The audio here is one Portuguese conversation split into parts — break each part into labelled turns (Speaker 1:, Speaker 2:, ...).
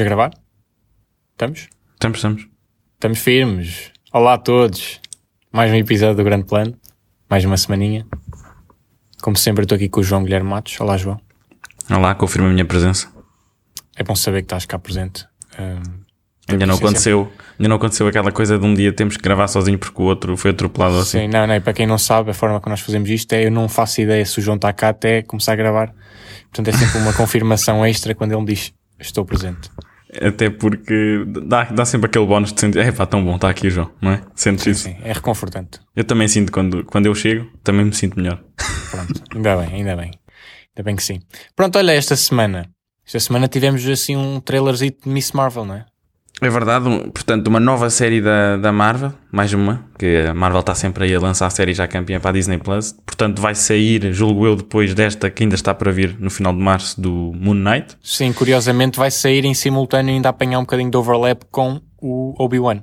Speaker 1: Estamos a gravar? Estamos?
Speaker 2: Estamos, estamos.
Speaker 1: Estamos firmes. Olá a todos. Mais um episódio do Grande Plano. Mais uma semaninha. Como sempre, eu estou aqui com o João Guilherme Matos. Olá, João.
Speaker 2: Olá, confirma a minha presença.
Speaker 1: É bom saber que estás cá presente. Um,
Speaker 2: ainda não aconteceu, ainda não aconteceu aquela coisa de um dia temos que gravar sozinho porque o outro foi atropelado assim.
Speaker 1: Sim, não, não, e para quem não sabe, a forma que nós fazemos isto é eu não faço ideia se o João está cá até começar a gravar. Portanto, é sempre uma confirmação extra quando ele me diz estou presente.
Speaker 2: Até porque dá, dá sempre aquele bónus de sentir, é pá, tão bom, está aqui o João, não é? Sentes
Speaker 1: sim,
Speaker 2: isso?
Speaker 1: Sim, é reconfortante.
Speaker 2: Eu também sinto quando, quando eu chego, também me sinto melhor.
Speaker 1: Pronto, ainda bem, ainda bem. Ainda bem que sim. Pronto, olha, esta semana. Esta semana tivemos assim um trailerzinho de Miss Marvel, não é?
Speaker 2: É verdade, portanto, uma nova série da, da Marvel, mais uma, que a Marvel está sempre aí a lançar a série já campeã para a Disney Plus. Portanto, vai sair, julgo eu, depois desta que ainda está para vir no final de março do Moon Knight.
Speaker 1: Sim, curiosamente vai sair em simultâneo e ainda apanhar um bocadinho de overlap com o Obi-Wan.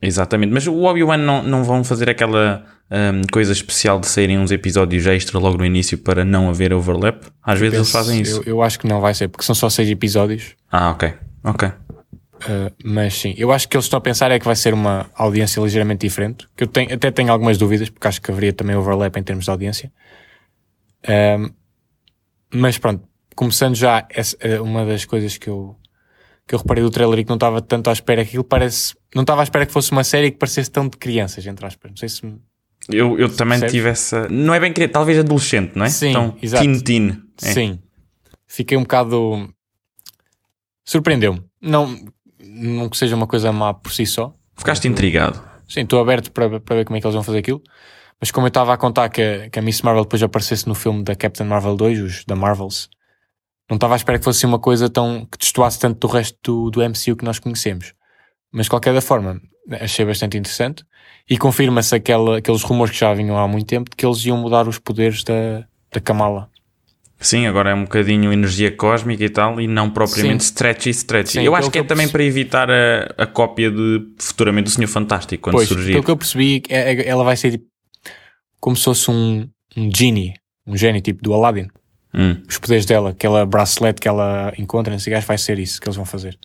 Speaker 2: Exatamente, mas o Obi-Wan não, não vão fazer aquela um, coisa especial de saírem uns episódios extra logo no início para não haver overlap? Às vezes eles fazem isso.
Speaker 1: Eu, eu acho que não vai ser, porque são só seis episódios.
Speaker 2: Ah, ok, ok.
Speaker 1: Uh, mas sim, eu acho que eles estão a pensar é que vai ser uma audiência ligeiramente diferente. Que eu tenho, até tenho algumas dúvidas, porque acho que haveria também overlap em termos de audiência. Uh, mas pronto, começando já, essa, uma das coisas que eu, que eu reparei do trailer e que não estava tanto à espera, que aquilo parece. Não estava à espera que fosse uma série que parecesse tão de crianças, entre aspas. Não sei se. Me,
Speaker 2: eu, eu também percebes? tive essa. Não é bem criança, talvez adolescente, não é?
Speaker 1: Sim,
Speaker 2: então,
Speaker 1: exato.
Speaker 2: Teen teen.
Speaker 1: É. Sim. Fiquei um bocado. Surpreendeu-me. Não, não que seja uma coisa má por si só.
Speaker 2: Ficaste intrigado.
Speaker 1: Sim, estou aberto para, para ver como é que eles vão fazer aquilo. Mas como eu estava a contar que a, que a Miss Marvel depois aparecesse no filme da Captain Marvel 2, os da Marvels, não estava à espera que fosse uma coisa tão que destoasse tanto do resto do, do MCU que nós conhecemos. Mas de qualquer forma, achei bastante interessante. E confirma-se aqueles rumores que já vinham há muito tempo de que eles iam mudar os poderes da, da Kamala.
Speaker 2: Sim, agora é um bocadinho energia cósmica e tal, e não propriamente Sim. stretchy stretchy. Sim, eu acho que é que também para evitar a, a cópia de futuramente do Senhor Fantástico quando
Speaker 1: pois,
Speaker 2: surgir.
Speaker 1: Pelo que eu percebi, é, ela vai ser tipo, como se fosse um, um genie, um gênio tipo do Aladdin.
Speaker 2: Hum.
Speaker 1: Os poderes dela, aquela bracelet que ela encontra nesse gajo, vai ser isso que eles vão fazer.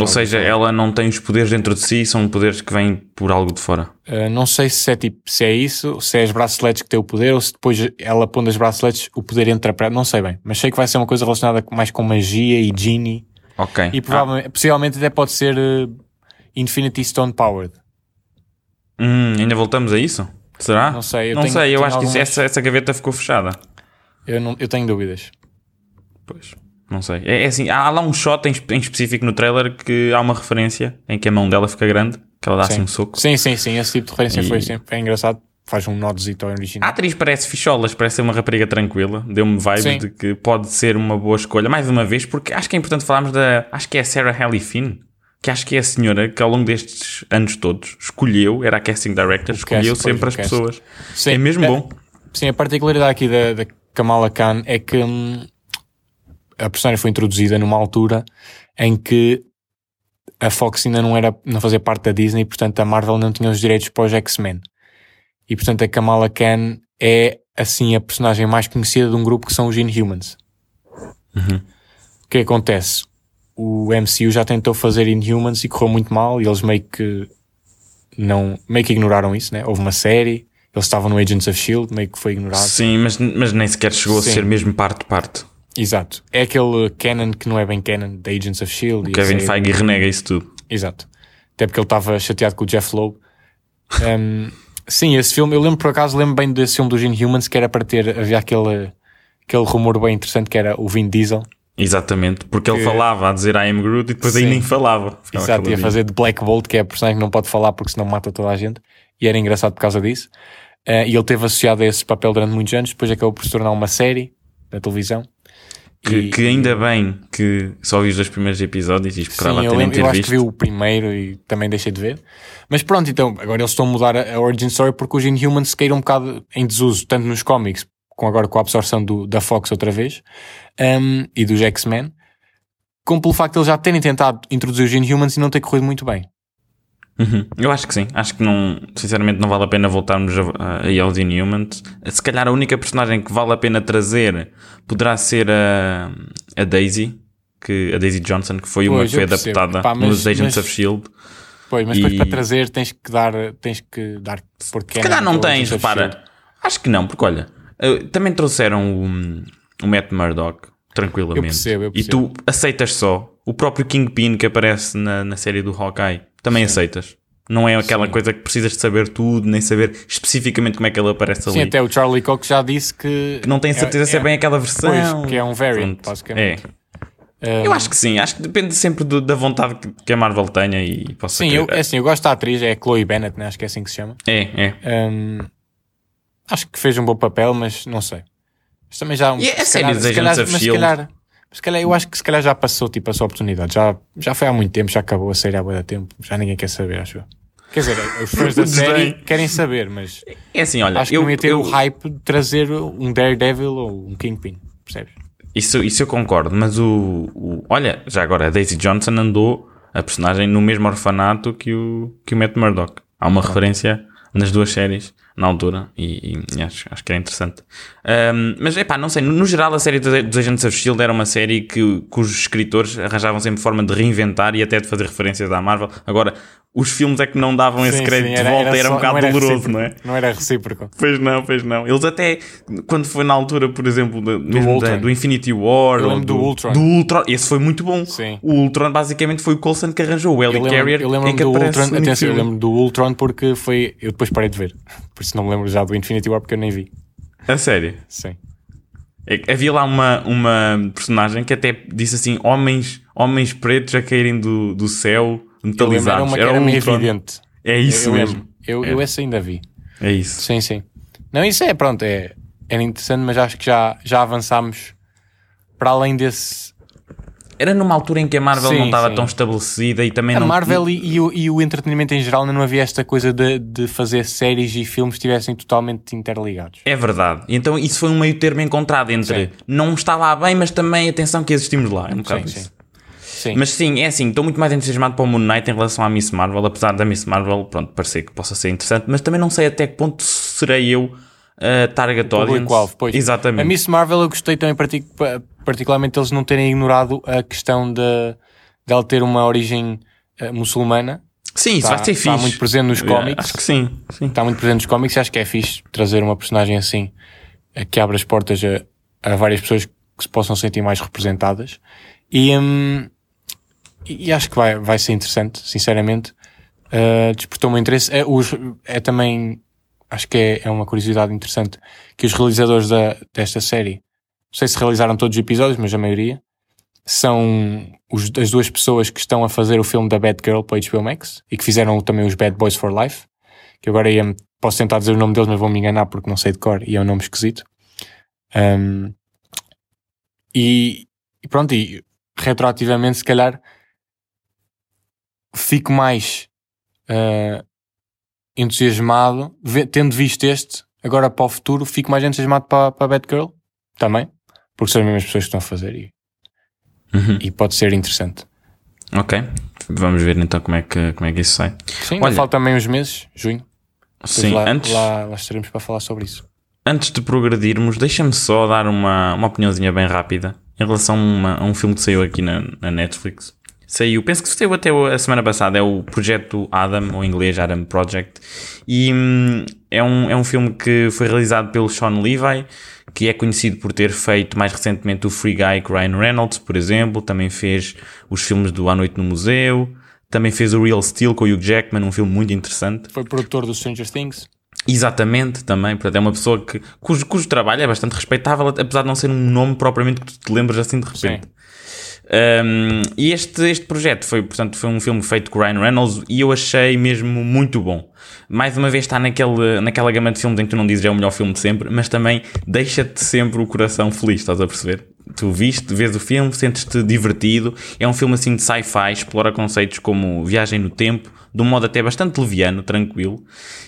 Speaker 2: Ou seja, ela não tem os poderes dentro de si, são poderes que vêm por algo de fora.
Speaker 1: Uh, não sei se é tipo, se é isso, se é as braceletes que têm o poder, ou se depois ela pondo as braceletes o poder entra para. Não sei bem, mas sei que vai ser uma coisa relacionada mais com magia e genie.
Speaker 2: Ok.
Speaker 1: E provavelmente, ah. possivelmente até pode ser uh, Infinity Stone Powered.
Speaker 2: Hum, ainda voltamos a isso? Será?
Speaker 1: Não sei. Eu
Speaker 2: não
Speaker 1: tenho,
Speaker 2: sei, eu
Speaker 1: tenho
Speaker 2: acho
Speaker 1: algumas...
Speaker 2: que essa, essa gaveta ficou fechada.
Speaker 1: Eu, não, eu tenho dúvidas.
Speaker 2: Pois. Não sei. É, é, assim, há lá um shot em, em, específico no trailer que há uma referência em que a mão dela fica grande, que ela dá assim um soco.
Speaker 1: Sim, sim, sim. Esse tipo de referência e... foi sempre é engraçado. Faz um nodozito ao original.
Speaker 2: A atriz parece ficholas, parece ser uma rapariga tranquila. Deu-me vibes sim. de que pode ser uma boa escolha. Mais uma vez, porque acho que é importante falarmos da. Acho que é a Sarah Hallie Finn. Que acho que é a senhora que ao longo destes anos todos escolheu, era a casting director, o escolheu cast, sempre as cast. pessoas.
Speaker 1: Sim,
Speaker 2: é mesmo
Speaker 1: é,
Speaker 2: bom.
Speaker 1: Sim, a particularidade aqui da, da Kamala Khan é que. Hum, a personagem foi introduzida numa altura em que a Fox ainda não era não fazia parte da Disney, portanto a Marvel não tinha os direitos para os X-Men. E portanto a Kamala Khan é assim a personagem mais conhecida de um grupo que são os Inhumans.
Speaker 2: Uhum.
Speaker 1: O que acontece? O MCU já tentou fazer Inhumans e correu muito mal e eles meio que não, meio que ignoraram isso, né? Houve uma série, eles estavam no Agents of S.H.I.E.L.D., meio que foi ignorado.
Speaker 2: Sim, mas, mas nem sequer chegou Sim. a ser mesmo parte parte.
Speaker 1: Exato. É aquele canon que não é bem canon da Agents of S.H.I.E.L.D.
Speaker 2: Kevin Feige renega isso tudo.
Speaker 1: Exato. Até porque ele estava chateado com o Jeff Loeb. Um, sim, esse filme, eu lembro por acaso, lembro bem desse filme dos Inhumans que era para ter, havia aquele, aquele rumor bem interessante que era o Vin Diesel.
Speaker 2: Exatamente, porque que... ele falava a dizer I am Groot e depois sim. aí nem falava.
Speaker 1: Exato, ia fazer de Black Bolt, que é a personagem que não pode falar porque senão mata toda a gente. E era engraçado por causa disso. Uh, e ele teve associado a esse papel durante muitos anos, depois acabou por se tornar uma série na televisão.
Speaker 2: Que, e, que, ainda bem que só vi os dois primeiros episódios e esperava
Speaker 1: sim,
Speaker 2: ter,
Speaker 1: lembro,
Speaker 2: ter
Speaker 1: eu
Speaker 2: visto.
Speaker 1: acho que vi o primeiro e também deixei de ver. Mas pronto, então, agora eles estão a mudar a origin story porque os Inhumans caíram um bocado em desuso, tanto nos cómics, com agora com a absorção do, da Fox outra vez, um, e dos X-Men, como pelo facto de eles já terem tentado introduzir os Inhumans e não ter corrido muito bem.
Speaker 2: Uhum. Eu acho que sim. Acho que não, sinceramente não vale a pena voltarmos aí aos Inhumans. Se calhar a única personagem que vale a pena trazer poderá ser a, a Daisy, que a Daisy Johnson, que foi uma
Speaker 1: Pois,
Speaker 2: que foi
Speaker 1: percebo.
Speaker 2: adaptada
Speaker 1: Epá, mas-
Speaker 2: nos Agents
Speaker 1: mas-
Speaker 2: of Shield.
Speaker 1: Pois, mas depois
Speaker 2: E-
Speaker 1: para trazer tens que dar, tens que dar porque
Speaker 2: Se calhar não tens, repara. Acho que não, porque olha, eh, também trouxeram o, o Matt Murdock, tranquilamente.
Speaker 1: Eu percebo, eu
Speaker 2: E tu aceitas só. O próprio Kingpin que aparece na, na série do Hawkeye, também aceitas. Não é aquela
Speaker 1: Sim.
Speaker 2: coisa que precisas de saber tudo, nem saber especificamente como é que ele aparece
Speaker 1: Sim,
Speaker 2: ali.
Speaker 1: até o Charlie Cox já disse que,
Speaker 2: Que não tenho certeza se é bem aquela versão.
Speaker 1: Pois, que é um variant,
Speaker 2: Pronto.
Speaker 1: basicamente.
Speaker 2: É.
Speaker 1: Um,
Speaker 2: Eu acho que sim, acho que depende sempre do- da vontade que- a Marvel tenha e possa
Speaker 1: Sim, eu, é assim, eu gosto da atriz, é a Chloe Bennett, né? acho que é assim que se chama.
Speaker 2: É, é.
Speaker 1: Um, acho que fez um bom papel, mas não sei. Mas também já.
Speaker 2: E a
Speaker 1: se
Speaker 2: série
Speaker 1: calhar-
Speaker 2: dos Agents of
Speaker 1: mas se
Speaker 2: Shield?
Speaker 1: calhar, se calhar, eu acho que se calhar já passou tipo, a sua oportunidade. Já, já foi há muito tempo, já acabou a série há muito tempo. Já ninguém quer saber, acho eu. Quer dizer, os fãs da série querem saber, mas
Speaker 2: É assim, olha,
Speaker 1: acho que
Speaker 2: eu,
Speaker 1: não ia ter
Speaker 2: eu-
Speaker 1: o hype de trazer um Daredevil ou um Kingpin, percebes?
Speaker 2: Isso, isso eu concordo, mas o, o- Olha, já agora, a Daisy Johnson andou a personagem no mesmo orfanato que o, que o Matt Murdock. Há uma referência nas duas séries na altura e, e acho, acho que é interessante. Ahm, mas é pá, não sei, no, no geral a série dos dos Agents of Shield era uma série que, cujos escritores arranjavam sempre forma de reinventar e até de fazer referências à Marvel. Agora, os filmes é que não davam esse
Speaker 1: Sim,
Speaker 2: crédito
Speaker 1: sim,
Speaker 2: de volta, era,
Speaker 1: só-
Speaker 2: um bocado
Speaker 1: não era
Speaker 2: doloroso, não é?
Speaker 1: Não era recíproco.
Speaker 2: Pois não, pois não. Eles até, quando foi na altura, por exemplo, mesmo da-
Speaker 1: Ultron.
Speaker 2: do Infinity War,
Speaker 1: lembro do Ultron.
Speaker 2: do Ultron, esse foi muito bom.
Speaker 1: Sim.
Speaker 2: O Ultron basicamente foi o Coulson que arranjou o
Speaker 1: lembro,
Speaker 2: Carrier
Speaker 1: eu lembro
Speaker 2: em que
Speaker 1: do Ultron, atenção, eu lembro do Ultron porque foi. Eu depois parei de ver. Por isso não me lembro já do Infinity War porque eu nem vi.
Speaker 2: A sério.
Speaker 1: Sim.
Speaker 2: É Havia lá uma, uma personagem que até disse assim: homens, homens pretos a caírem do, do céu
Speaker 1: lembro, era
Speaker 2: metalizados. Era
Speaker 1: era
Speaker 2: Ultron.
Speaker 1: evidente.
Speaker 2: É isso
Speaker 1: eu,
Speaker 2: mesmo.
Speaker 1: lembro. Eu,
Speaker 2: É.
Speaker 1: eu esse ainda vi.
Speaker 2: É isso.
Speaker 1: Sim, sim. Não, isso é, pronto, é, era interessante, mas acho que já, já avançámos para além desse.
Speaker 2: Era numa altura em que a Marvel
Speaker 1: Sim,
Speaker 2: não estava
Speaker 1: sim.
Speaker 2: tão estabelecida e também
Speaker 1: A
Speaker 2: não.
Speaker 1: Marvel e, e o, e o entretenimento em geral não havia esta coisa de, de fazer séries e filmes que estivessem totalmente interligados.
Speaker 2: É verdade. Então isso foi um meio termo encontrado entre
Speaker 1: Sim.
Speaker 2: não está lá bem, mas também atenção que existimos lá. É um bocado
Speaker 1: Sim,
Speaker 2: isso.
Speaker 1: Sim.
Speaker 2: Mas sim, é assim, estou muito mais entusiasmado para o Moon Knight em relação à Miss Marvel, apesar da Miss Marvel, pronto, parecer que possa ser interessante, mas também não sei até que ponto serei eu a target audience.
Speaker 1: Pois.
Speaker 2: Exatamente.
Speaker 1: A Miss Marvel eu gostei também, partic- pa- particularmente, eles não terem ignorado a questão de, de ela ter uma origem eh, muçulmana.
Speaker 2: Sim, isso
Speaker 1: Está-
Speaker 2: vai ser
Speaker 1: está
Speaker 2: fixe.
Speaker 1: muito presente nos
Speaker 2: É,
Speaker 1: cómics.
Speaker 2: Acho que sim. sim.
Speaker 1: Está muito presente nos cómics e acho que é fixe trazer uma personagem assim eh, que abre as portas a, a várias pessoas que se possam sentir mais representadas. E, hum, e acho que vai, vai ser interessante, sinceramente. Uh, despertou o meu interesse. É, os, é também, acho que é, é uma curiosidade interessante que os realizadores da, desta série, não sei se realizaram todos os episódios, mas a maioria, são os, as duas pessoas que estão a fazer o filme da Batgirl para HBO Max e que fizeram também os Bad Boys for Life, que agora ia, posso tentar dizer o nome deles, mas vou me enganar porque não sei de cor e é um nome esquisito. Um, e, e pronto, e retroativamente, se calhar, fico mais uh, entusiasmado, tendo visto este, agora para o futuro, fico mais entusiasmado para, para Batgirl também, porque são as mesmas pessoas que estão a fazer e,
Speaker 2: Uhum.
Speaker 1: e pode ser interessante.
Speaker 2: Ok. Vamos ver então como é que, como é que isso sai.
Speaker 1: Sim,
Speaker 2: Olha-
Speaker 1: falta também uns meses, junho.
Speaker 2: Sim,
Speaker 1: lá,
Speaker 2: antes,
Speaker 1: lá, lá estaremos para falar sobre isso.
Speaker 2: antes de progredirmos, deixa-me só dar uma, uma opiniãozinha bem rápida em relação a, uma- a um filme que saiu aqui na, na Netflix. Saiu, penso que saiu até a semana passada, é o Projeto Adam, ou em inglês Adam Project, e hum, é, um, é um filme que foi realizado pelo Sean Levi, que é conhecido por ter feito mais recentemente o Free Guy com Ryan Reynolds, por exemplo, também fez os filmes do À Noite no Museu, também fez o Real Steel com o Hugh Jackman, um filme muito interessante.
Speaker 1: Foi produtor do Stranger Things.
Speaker 2: Exatamente, também, portanto, é uma pessoa que, cujo, cujo trabalho é bastante respeitável, apesar de não ser um nome propriamente que tu te lembras assim de repente. Um, e este, este projeto foi, portanto, foi um filme feito com Ryan Reynolds e eu achei mesmo muito bom. Mais uma vez está naquele, naquela gama de filmes em que tu não dizes é o melhor filme de sempre, mas também deixa-te sempre o coração feliz, estás a perceber? Tu viste, vês o filme, sentes-te divertido. É um filme assim de sci-fi, explora conceitos como viagem no tempo, de um modo até bastante leviano, tranquilo,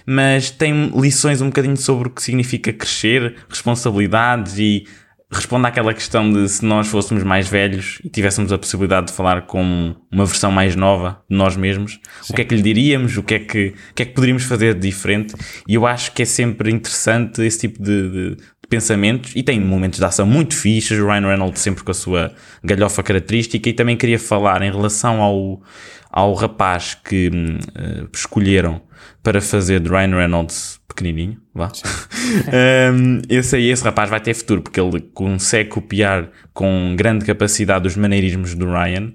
Speaker 2: mas tem lições um bocadinho sobre o que significa crescer, responsabilidades e responde àquela questão de se nós fôssemos mais velhos e tivéssemos a possibilidade de falar com uma versão mais nova de nós mesmos, o que é que lhe diríamos, o que é que, o que é que poderíamos fazer de diferente. E eu acho que é sempre interessante esse tipo de- de pensamentos e tem momentos de ação muito fixos. O Ryan Reynolds sempre com a sua galhofa característica. E também queria falar em relação ao, ao rapaz que uh, escolheram para fazer de Ryan Reynolds pequenininho, vá. um, esse aí, esse rapaz vai ter futuro, porque ele consegue copiar com grande capacidade os maneirismos do Ryan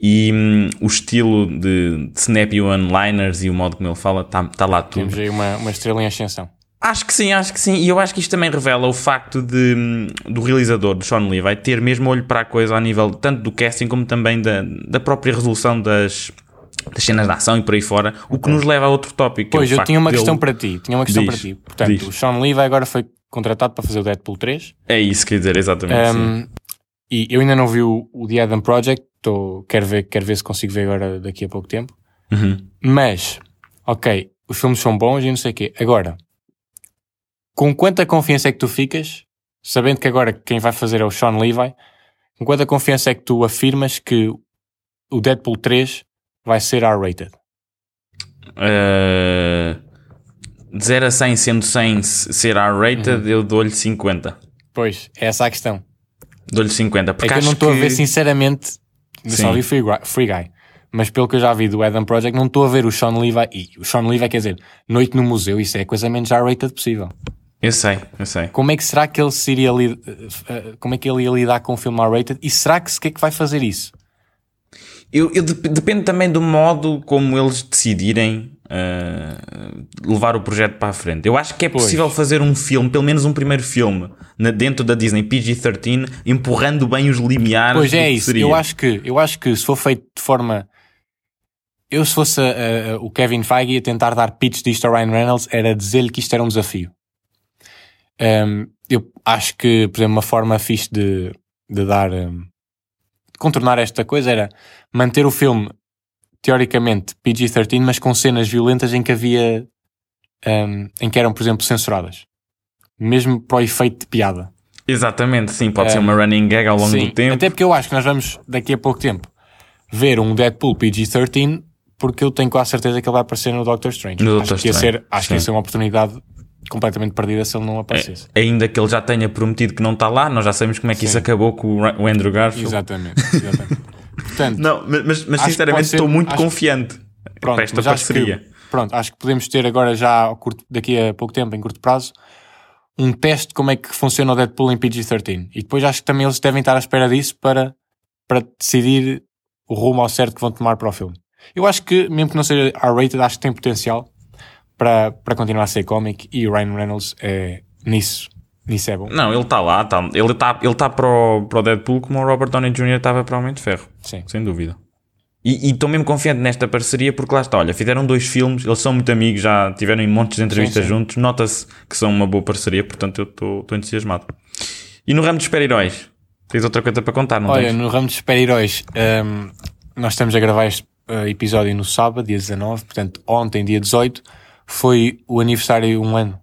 Speaker 2: e um, o estilo de, de snappy one-liners e o modo como ele fala, está tá lá tudo.
Speaker 1: Temos aí uma, uma estrela em ascensão.
Speaker 2: Acho que sim, acho que sim. E eu acho que isto também revela o facto de, do realizador, do Sean Lee, vai ter mesmo olho para a coisa a nível tanto do casting como também da, da própria resolução das, das cenas de ação e por aí fora, o que nos leva a outro tópico.
Speaker 1: Pois,
Speaker 2: é
Speaker 1: eu tinha uma questão para ti. Tinha uma questão diz, para ti. Portanto, diz. o Sean Lee agora foi contratado para fazer o Deadpool 3.
Speaker 2: É isso, quer dizer, exatamente. Um,
Speaker 1: e eu ainda não vi o, o The Adam Project, tô, quero, ver, quero ver se consigo ver agora daqui a pouco tempo.
Speaker 2: Uhum.
Speaker 1: Mas, ok, os filmes são bons e não sei o quê. Agora, com quanta confiança é que tu ficas, sabendo que agora quem vai fazer é o Sean Levi, com quanta confiança é que tu afirmas que o Deadpool 3 vai ser R-rated?
Speaker 2: Uh, de 0 a 100, sendo 100 ser R-rated, uhum. eu dou-lhe 50.
Speaker 1: Pois, é essa a questão.
Speaker 2: Dou-lhe 50. Porque
Speaker 1: é que eu não estou que... a ver, sinceramente, só vi Free, Free Guy. Mas pelo que eu já vi do Adam Project, não estou a ver o Sean Levi. E o Sean Levi quer dizer, noite no museu, isso é a coisa menos R-rated possível.
Speaker 2: Eu sei, eu sei.
Speaker 1: Como é que será que ele se iria li... Eh, como é que ele ia lidar com o filme R-rated? E será que se que é que vai fazer isso?
Speaker 2: Eu, eu depende também do modo como eles decidirem uh, levar o projeto para a frente. Eu acho que é possível pois. fazer um filme, pelo menos um primeiro filme, na, dentro da Disney PG-13, empurrando bem os limiares.
Speaker 1: Pois é isso. Eu acho que eu acho que se for feito de forma eu se fosse uh, uh, o Kevin Feige a tentar dar pitch disto a Ryan Reynolds era dizer-lhe que isto era um desafio. Um, eu acho que, por exemplo, uma forma fixe de, de dar um, contornar esta coisa era manter o filme teoricamente PG-13, mas com cenas violentas em que havia um, em que eram, por exemplo, censuradas. Mesmo para o efeito de piada.
Speaker 2: Exatamente, sim, pode ser uma running gag ao longo sim, do tempo.
Speaker 1: Até porque eu acho que nós vamos, daqui a pouco tempo, ver um Deadpool PG-13, porque eu tenho quase certeza que ele vai aparecer no Doctor Strange.
Speaker 2: No
Speaker 1: acho
Speaker 2: Doctor
Speaker 1: que ia
Speaker 2: Strange.
Speaker 1: ser, acho que ia ser uma oportunidade completamente perdida se ele não aparecesse.
Speaker 2: É, ainda que ele já tenha prometido que não está lá, nós já sabemos como é que Sim. isso acabou com o Andrew Garfield.
Speaker 1: Exatamente, exatamente. Portanto,
Speaker 2: não, mas, mas sinceramente ser, estou muito confiante pronto, para esta parceria.
Speaker 1: Que, pronto, acho que podemos ter agora já curto, daqui a pouco tempo, em curto prazo, um teste de como é que funciona o Deadpool em PG-13. E depois acho que também eles devem estar à espera disso para, para decidir o rumo ao certo que vão tomar para o filme. Eu acho que, mesmo que não seja R-rated, acho que tem potencial para, para continuar a ser cómic e o Ryan Reynolds é nisso. Nisso é bom.
Speaker 2: Não, ele está lá, tá, ele está ele tá para, o, Deadpool como o Robert Downey Jr. estava para o Homem de Ferro.
Speaker 1: Sim.
Speaker 2: Sem dúvida. E estou mesmo confiante nesta parceria porque lá está, olha, fizeram dois filmes, eles são muito amigos, já tiveram em montes de entrevistas sim, sim. juntos, nota-se que são uma boa parceria, portanto eu estou entusiasmado. E no ramo de super-heróis, tens outra coisa para contar, não
Speaker 1: Olha,
Speaker 2: tens?
Speaker 1: no ramo de super-heróis, um, nós estamos a gravar este uh, episódio no sábado, dia 19, portanto ontem, dia 18, foi o aniversário um ano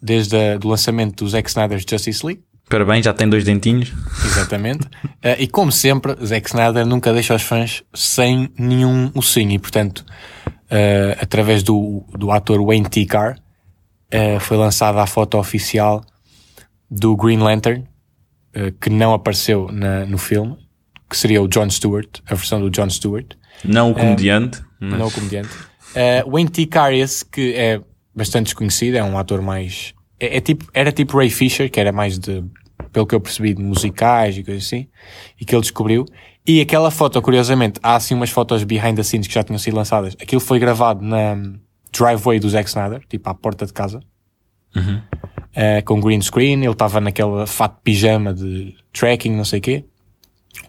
Speaker 1: desde o lançamento do Zack Snyder's Justice League.
Speaker 2: Parabéns, já tem dois dentinhos.
Speaker 1: Exatamente. uh, e como sempre, Zack Snyder nunca deixa os fãs sem nenhum ossinho. E portanto, uh, através do, do ator Wayne T. Carr, uh, foi lançada a foto oficial do Green Lantern, que não apareceu na, no filme, que seria o John Stewart, a versão do John Stewart.
Speaker 2: Não o comediante.
Speaker 1: Mas... Não o comediante. Uh, Wayne T. Carius, que é bastante desconhecido, é um ator mais. É, é, tipo, era tipo Ray Fisher, que era mais de, pelo que eu percebi, de musicais e coisas assim, e que ele descobriu. E aquela foto, curiosamente, há assim umas fotos behind the scenes que já tinham sido lançadas. Aquilo foi gravado na driveway do Zack Snyder, tipo à porta de casa,
Speaker 2: uhum.
Speaker 1: uh, com green screen. Ele estava naquela fato pijama de tracking, não sei o quê.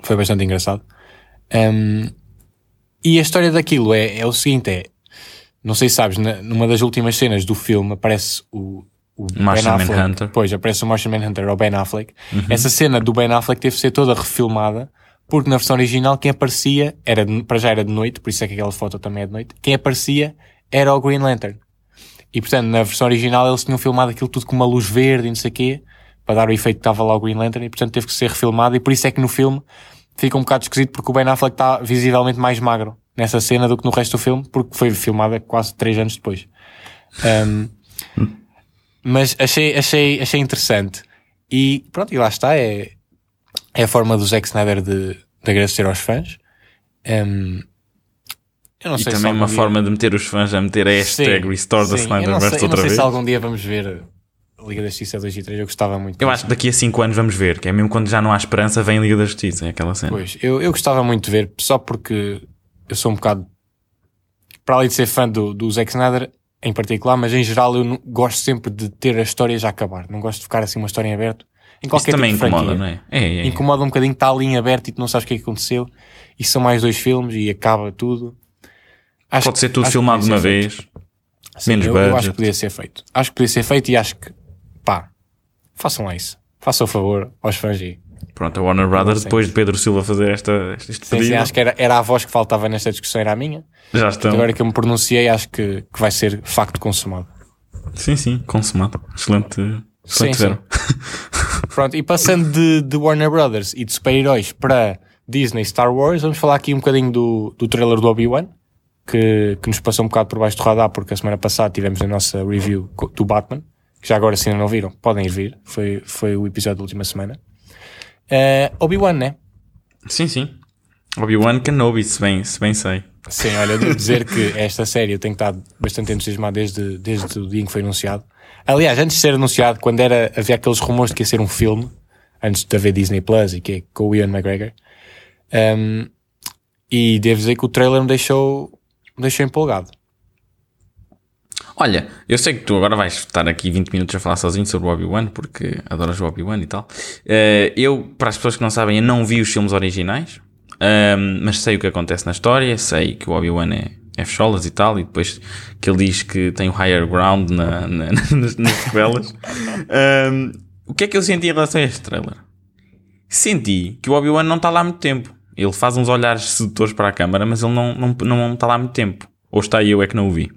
Speaker 1: Foi bastante engraçado. Um, e a história daquilo é, é o seguinte: é não sei se sabes, na, numa das últimas cenas do filme aparece o, o
Speaker 2: Martian Ben Affleck. Manhunter.
Speaker 1: Pois, aparece o Martian Manhunter ou Ben Affleck. Uhum. Essa cena do Ben Affleck teve de ser toda refilmada, porque na versão original quem aparecia, era de, para já era de noite, por isso é que aquela foto também é de noite, quem aparecia era o Green Lantern. E portanto, na versão original eles tinham filmado aquilo tudo com uma luz verde e não sei o quê, para dar o efeito que estava lá o Green Lantern, e portanto teve que ser refilmado, e por isso é que no filme fica um bocado esquisito, porque o Ben Affleck está visivelmente mais magro nessa cena do que no resto do filme, porque foi filmada quase três anos depois. Um, mas achei, achei, achei interessante. E pronto, e lá está, é, é a forma do Zack Snyder de, de agradecer aos fãs. Um,
Speaker 2: eu não e sei também uma dia... forma de meter os fãs a meter a hashtag sim, Restore the Snyderverse outra vez. Eu não sei
Speaker 1: se algum dia vamos ver Liga da Justiça 2 e 3, eu gostava muito.
Speaker 2: Eu acho que daqui a 5 anos vamos ver, que é mesmo quando já não há esperança, vem Liga da Justiça, é aquela cena.
Speaker 1: Pois, eu, eu gostava muito de ver, só porque eu sou um bocado. Para além de ser fã do, do Zack Snyder em particular, mas em geral eu gosto sempre de ter a história já acabar. Não gosto de ficar assim uma história em aberto. Em qualquer
Speaker 2: Isso
Speaker 1: também
Speaker 2: tipo incomoda, não é? É, é,
Speaker 1: é? Incomoda um bocadinho, está ali em aberto e tu não sabes o que é que aconteceu. E são mais dois filmes e acaba tudo.
Speaker 2: Acho, Pode ser tudo filmado de uma vez. Sim, menos eu,
Speaker 1: eu acho que podia ser feito. Acho que podia ser feito e acho que, pá, façam lá isso. Façam o favor aos fãs e
Speaker 2: Pronto, a Warner Brothers, depois de Pedro Silva fazer esta, este sim, pedido. Sim,
Speaker 1: acho que era, era a voz que faltava nesta discussão, era a minha.
Speaker 2: Já estão.
Speaker 1: Agora que eu me pronunciei, acho que, que vai ser facto consumado.
Speaker 2: Sim, sim, consumado. Excelente, excelente sim, sim.
Speaker 1: Pronto, e passando de, de Warner Brothers e de super-heróis para Disney Star Wars, vamos falar aqui um bocadinho do, do trailer do Obi-Wan, que, que nos passou um bocado por baixo do radar, porque a semana passada tivemos a nossa review do Batman, que já agora se ainda não viram, podem ir vir, foi, foi o episódio da última semana. Uh, Obi-Wan, né?
Speaker 2: Sim, sim. Obi-Wan Kenobi, se bem, se bem sei.
Speaker 1: Sim, olha, eu devo dizer que esta série eu tenho estado bastante entusiasmado desde, desde o dia em que foi anunciado. Aliás, antes de ser anunciado, quando era, havia aqueles rumores de que ia ser um filme, antes de haver Disney Plus e que é com o Ian McGregor. Um, e devo dizer que o trailer me deixou, me deixou empolgado.
Speaker 2: Olha, eu sei que tu agora vais estar aqui 20 minutos a falar sozinho sobre o Obi-Wan, porque adoras o Obi-Wan e tal. Uh, eu, para as pessoas que não sabem, eu não vi os filmes originais, um, mas sei o que acontece na história, sei que o Obi-Wan é, é fecholas e tal, e depois que ele diz que tem o higher ground na, na, nas, sequelas. um, o que é que eu senti em relação a este trailer? Senti que o Obi-Wan não está lá há muito tempo. Ele faz uns olhares sedutores para a câmara, mas ele não, não, não está lá há muito tempo. Ou está aí eu é que não o vi.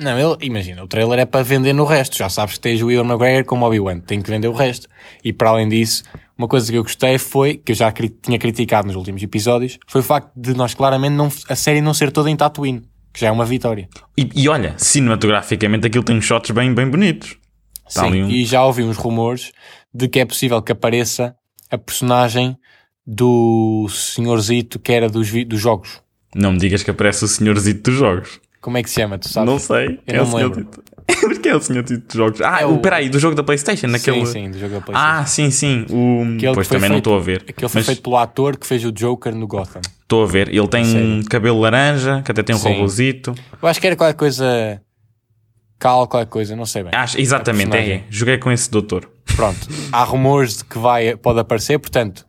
Speaker 1: Não, ele, imagina, o trailer é para vender no resto. Já sabes que tens o Ian McGregor como Obi-Wan, tem que vender o resto. E para além disso, uma coisa que eu gostei foi, que eu já cri tinha criticado nos últimos episódios, foi o facto de nós claramente não, a série não ser toda em Tatooine, que já é uma vitória.
Speaker 2: E, e olha, cinematograficamente aquilo tem shots bem, bem bonitos.
Speaker 1: Tá Sim, um... e já ouvi uns rumores de que é possível que apareça a personagem do senhorzito que era dos, dos jogos.
Speaker 2: Não me digas que aparece o senhorzito dos jogos.
Speaker 1: Como é que se chama? Tu sabes?
Speaker 2: Não sei. Eu é não o senhor Tito. Mas quem é o senhor Tito de jogos? Ah, é o... peraí, do jogo da Playstation? Naquele...
Speaker 1: Sim, sim, do jogo da Playstation.
Speaker 2: Ah, sim, sim. O... Pois também feito, não estou a ver.
Speaker 1: Aquele foi mas... feito pelo ator que fez o Joker no Gotham.
Speaker 2: Estou a ver. Ele tem um cabelo laranja, que até tem um robôzito.
Speaker 1: Eu acho que era qualquer coisa... Cal, qualquer coisa, não sei bem.
Speaker 2: Acho, exatamente, é. Joguei com esse doutor.
Speaker 1: Pronto. Há rumores de que vai, pode aparecer, portanto,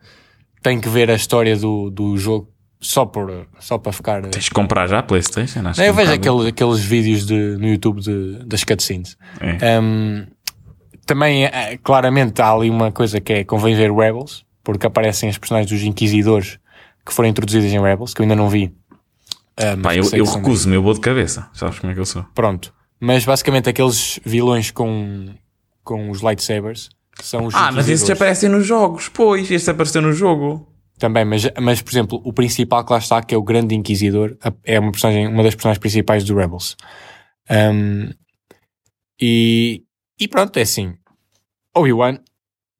Speaker 1: tem que ver a história do, do jogo só, por, só para ficar.
Speaker 2: Tens de comprar já a PlayStation?
Speaker 1: Acho eu vejo aqueles, aqueles vídeos de, no YouTube de, das cutscenes. É. Um, também, é, claramente, há ali uma coisa que é convém ver Rebels, porque aparecem as personagens dos Inquisidores que foram introduzidas em Rebels, que eu ainda não vi.
Speaker 2: Um, Pá, eu, eu recuso-me, eu vou de cabeça. Sabes como é que eu sou?
Speaker 1: Pronto. Mas basicamente aqueles vilões com, com os lightsabers são os
Speaker 2: Ah, mas esses aparecem nos jogos. Pois, este apareceu no jogo.
Speaker 1: Também, mas, mas por exemplo, o principal que lá está, que é o Grande Inquisidor, é uma, personagem, uma das personagens principais do Rebels. Um, e, e pronto, é assim. Obi-Wan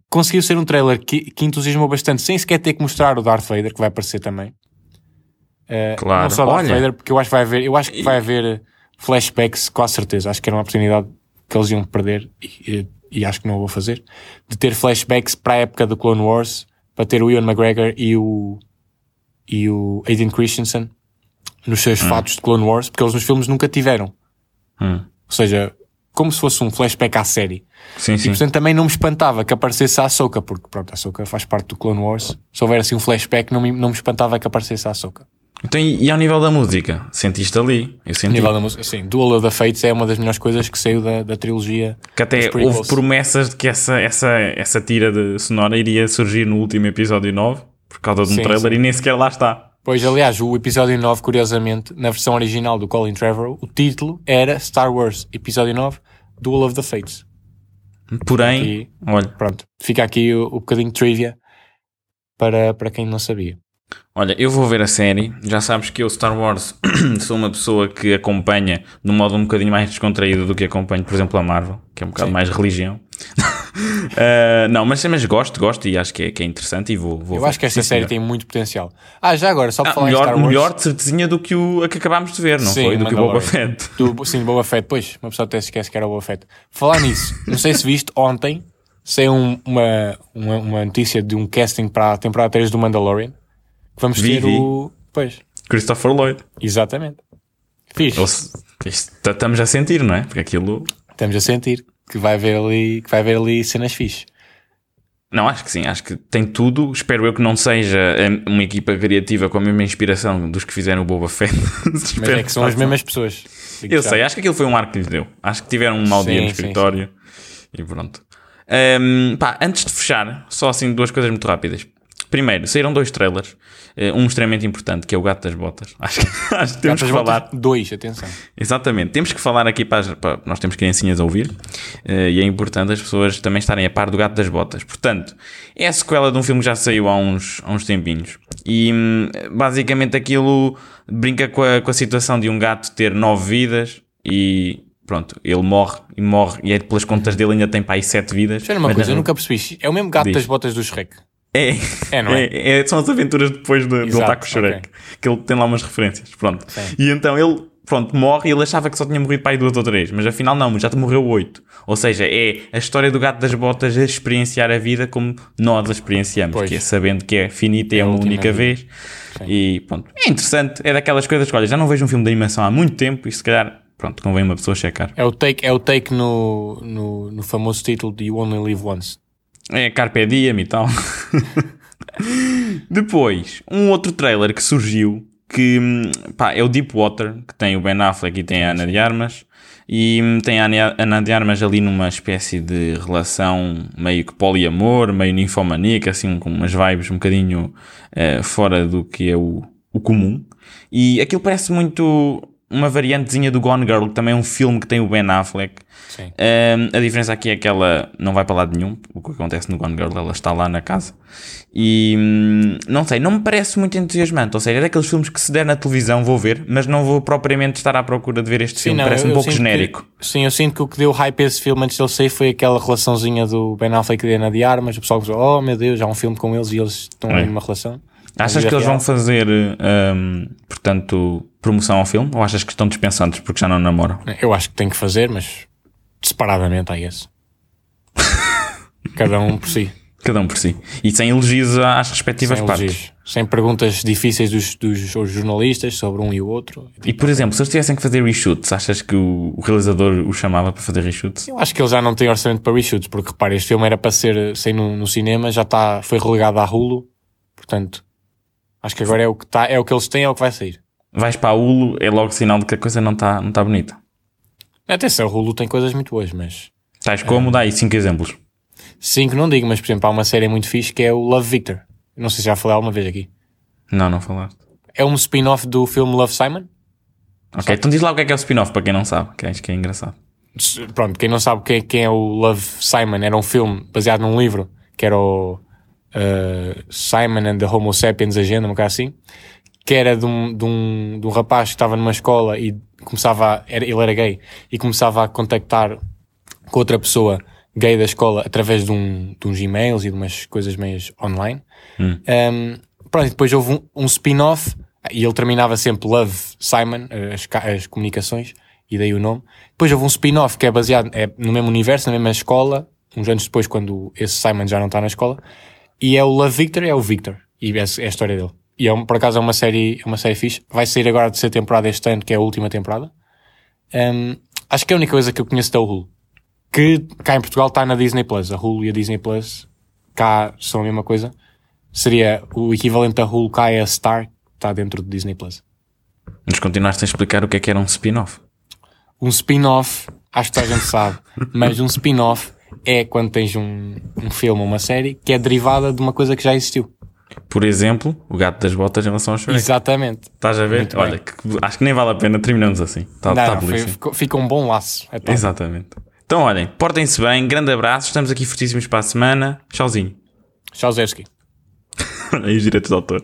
Speaker 1: conseguiu ser um trailer que, que entusiasmou bastante, sem sequer ter que mostrar o Darth Vader, que vai aparecer também. Uh,
Speaker 2: claro.
Speaker 1: Não só Darth Olha. Vader, porque eu acho que vai haver, eu acho que vai haver flashbacks, com a certeza. Acho que era uma oportunidade que eles iam perder e, e, e acho que não vou fazer. De ter flashbacks para a época do Clone Wars para ter o Ian McGregor e o, e o Aiden Christensen nos seus hum. fatos de Clone Wars, porque eles nos filmes nunca tiveram.
Speaker 2: Hum.
Speaker 1: Ou seja, como se fosse um flashback à série.
Speaker 2: Sim, sim.
Speaker 1: E portanto também não me espantava que aparecesse a Ahsoka, porque pronto, a Ahsoka faz parte do Clone Wars. Se houver assim um flashback, não me, não me espantava que aparecesse a Ahsoka.
Speaker 2: Então, e ao nível da música? Sentiste ali? Eu senti.
Speaker 1: nível da música, sim. Duel of the Fates é uma das melhores coisas que saiu da, da trilogia.
Speaker 2: Que até houve promessas de que essa, essa, essa tira de sonora iria surgir no último episódio 9, por causa de um sim, trailer, sim. e nem sequer lá está.
Speaker 1: Pois, aliás, o episódio 9, curiosamente, na versão original do Colin Trevorrow, o título era Star Wars Episódio 9, Duel of the Fates.
Speaker 2: Porém, olha.
Speaker 1: Pronto, fica aqui o, o bocadinho de trivia para, para quem não sabia.
Speaker 2: Olha, eu vou ver a série. Já sabes que eu, Star Wars, sou uma pessoa que acompanha de um modo um bocadinho mais descontraído do que acompanho, por exemplo, a Marvel, que é um bocado Sim. mais religião. Uh, não, mas, mas gosto, gosto e acho que é, que é interessante e vou, vou
Speaker 1: Eu acho que esta série tem muito potencial. Ah, já agora, só para ah, falar melhor, em Star Wars...
Speaker 2: Melhor de certezinha do que o a que acabámos de ver, não sim, foi? Do que o Boba Fett.
Speaker 1: Do, sim, Boba Fett. Pois, uma pessoa até se esquece que era o Boba Fett. Falar nisso, não sei se viste, ontem saiu um, uma, uma, uma, notícia de um casting para a temporada 3 do Mandalorian. Vamos ter o... Pois.
Speaker 2: Christopher Lloyd.
Speaker 1: Exatamente. Fiz.
Speaker 2: Estamos a sentir, não é? Porque aquilo...
Speaker 1: Estamos a sentir que vai haver ali, que vai haver ali cenas fixe.
Speaker 2: Não, acho que sim, acho que tem tudo. Espero eu que não seja uma equipa criativa com a mesma inspiração dos que fizeram o Boba Fett.
Speaker 1: Mas é que são as mesmas pessoas.
Speaker 2: Eu sei, acho que aquilo foi um arco que lhes deu. Acho que tiveram um mau sim, dia no escritório sim. e pronto. Um, pá, antes de fechar, só assim duas coisas muito rápidas. Primeiro, saíram dois trailers. Uh, um extremamente importante, que é o Gato das Botas. Acho que, acho que temos que falar.
Speaker 1: Dois, atenção.
Speaker 2: Exatamente. Temos que falar aqui para, para nós temos criancinhas a ouvir. Uh, e é importante as pessoas também estarem a par do Gato das Botas. Portanto, é a sequela de um filme que já saiu há uns, há uns tempinhos. E hum, basicamente aquilo brinca com a, com a situação de um gato ter nove vidas e pronto, ele morre e morre, e é pelas contas dele ainda tem para aí sete vidas.
Speaker 1: Espera uma coisa, não... eu nunca percebi. É o mesmo gato Diz. das botas do Shrek.
Speaker 2: É, é, não é? é, é são as aventuras depois de, Exato, de lutar com o Shrek. Okay. Que ele tem lá umas referências. Pronto. Sim. E então ele, pronto, morre e ele achava que só tinha morrido para aí duas ou três, mas afinal não, já te morreu oito. Ou seja, é a história do gato das botas a experienciar a vida como nós a experienciamos, pois. que é sabendo que é finita e é, é uma única vez. Sim. E pronto, é interessante. É daquelas coisas que, olha, já não vejo um filme de animação há muito tempo e se calhar pronto, convém uma pessoa checar.
Speaker 1: É o take, é o take no, no, no famoso título de You Only Live Once.
Speaker 2: É Carpe Diem e tal. Depois, um outro trailer que surgiu que pá, é o Deepwater, que tem o Ben Affleck e tem a Ana de Armas. E hum, tem a Ana de Armas ali numa espécie de relação meio que poliamor, meio ninfomaníaca, assim com umas vibes um bocadinho uh, fora do que é o, o comum. E aquilo parece muito uma variantezinha do Gone Girl, que também é um filme que tem o Ben Affleck. Um, a diferença aqui é que ela não vai para lado nenhum. O que acontece no Gone Girl, ela está lá na casa. E hum, não sei, não me parece muito entusiasmante. Ou seja, é daqueles filmes que se der na televisão vou ver, mas não vou propriamente estar à procura de ver este sim, filme. Não, parece um pouco genérico.
Speaker 1: Que, sim, eu sinto que o que deu hype a esse filme antes dele sair foi aquela relaçãozinha do Ben Affleck e Ana de Armas. O pessoal pensou, oh meu Deus, há um filme com eles e eles estão é. numa relação.
Speaker 2: Achas que eles vão fazer, um, portanto, promoção ao filme? Ou achas que estão dispensantes porque já não namoram?
Speaker 1: Eu acho que tem que fazer, mas separadamente, I guess. Cada um por si.
Speaker 2: Cada um por si. E sem elogios às respectivas sem partes. Elogios.
Speaker 1: Sem perguntas difíceis dos, dos, jornalistas sobre um e o outro.
Speaker 2: E, por exemplo, se eles tivessem que fazer reshoots, achas que o, o, realizador o chamava para fazer reshoots?
Speaker 1: Eu acho que ele já não tem orçamento para reshoots, porque repare, este filme era para ser, sem no, no cinema, já está, foi relegado à Hulu, portanto, acho que agora é o que, tá, é o que eles têm, é o que vai sair
Speaker 2: vais para a Hulu, é logo sinal de que a coisa não está não tá bonita.
Speaker 1: Atenção, o Hulu tem coisas muito boas, mas.
Speaker 2: Tais como? É... Dá aí 5 exemplos.
Speaker 1: 5 não digo, mas por exemplo, há uma série muito fixe que é o Love Victor. Não sei se já falei alguma vez aqui.
Speaker 2: Não, não falaste.
Speaker 1: É um spin-off do filme Love Simon.
Speaker 2: Ok, sabe? então diz lá o que é que é o spin-off para quem não sabe, que acho que é engraçado.
Speaker 1: Pronto, quem não sabe quem, quem é o Love Simon, era um filme baseado num livro que era o uh, Simon and the Homo Sapiens Agenda, um bocado assim que era de um, de um, de um rapaz que estava numa escola e começava a, era, ele era gay e começava a contactar com outra pessoa gay da escola através de, um, de uns e-mails e de umas coisas meias online. Hum. Um, pronto, depois houve um, um spin-off e ele terminava sempre Love Simon, as, as comunicações, e daí o nome. Depois houve um spin-off que é baseado é no mesmo universo, na mesma escola, uns anos depois, quando esse Simon já não está na escola, e é o Love Victor, é o Victor, e é, é a história dele. E é, por acaso é uma série, é uma série fixe. Vai sair agora de ser temporada este ano, que é a última temporada. Um, acho que é a única coisa que eu conheço da Hulu. Que cá em Portugal está na Disney Plus. A Hulu e a Disney Plus cá são a mesma coisa. Seria o equivalente da Hulu cá é a Star, que está dentro do Disney Plus.
Speaker 2: Mas continuaste a explicar o que é que era um spin-off.
Speaker 1: Um spin-off, acho que a gente sabe, mas um spin-off é quando tens um, um filme ou uma série que é derivada de uma coisa que já existiu.
Speaker 2: Por exemplo, o gato das botas em relação ao Shrek.
Speaker 1: Exatamente.
Speaker 2: Estás a ver? Muito Olha, que, acho que nem vale a pena terminamos assim. Tá,
Speaker 1: não, tá não, fica um bom laço.
Speaker 2: É Exatamente. Então, olhem, portem-se bem, grande abraço, estamos aqui fortíssimos para a semana. Tchauzinho.
Speaker 1: Tchauzewski.
Speaker 2: Aí os direitos de autor.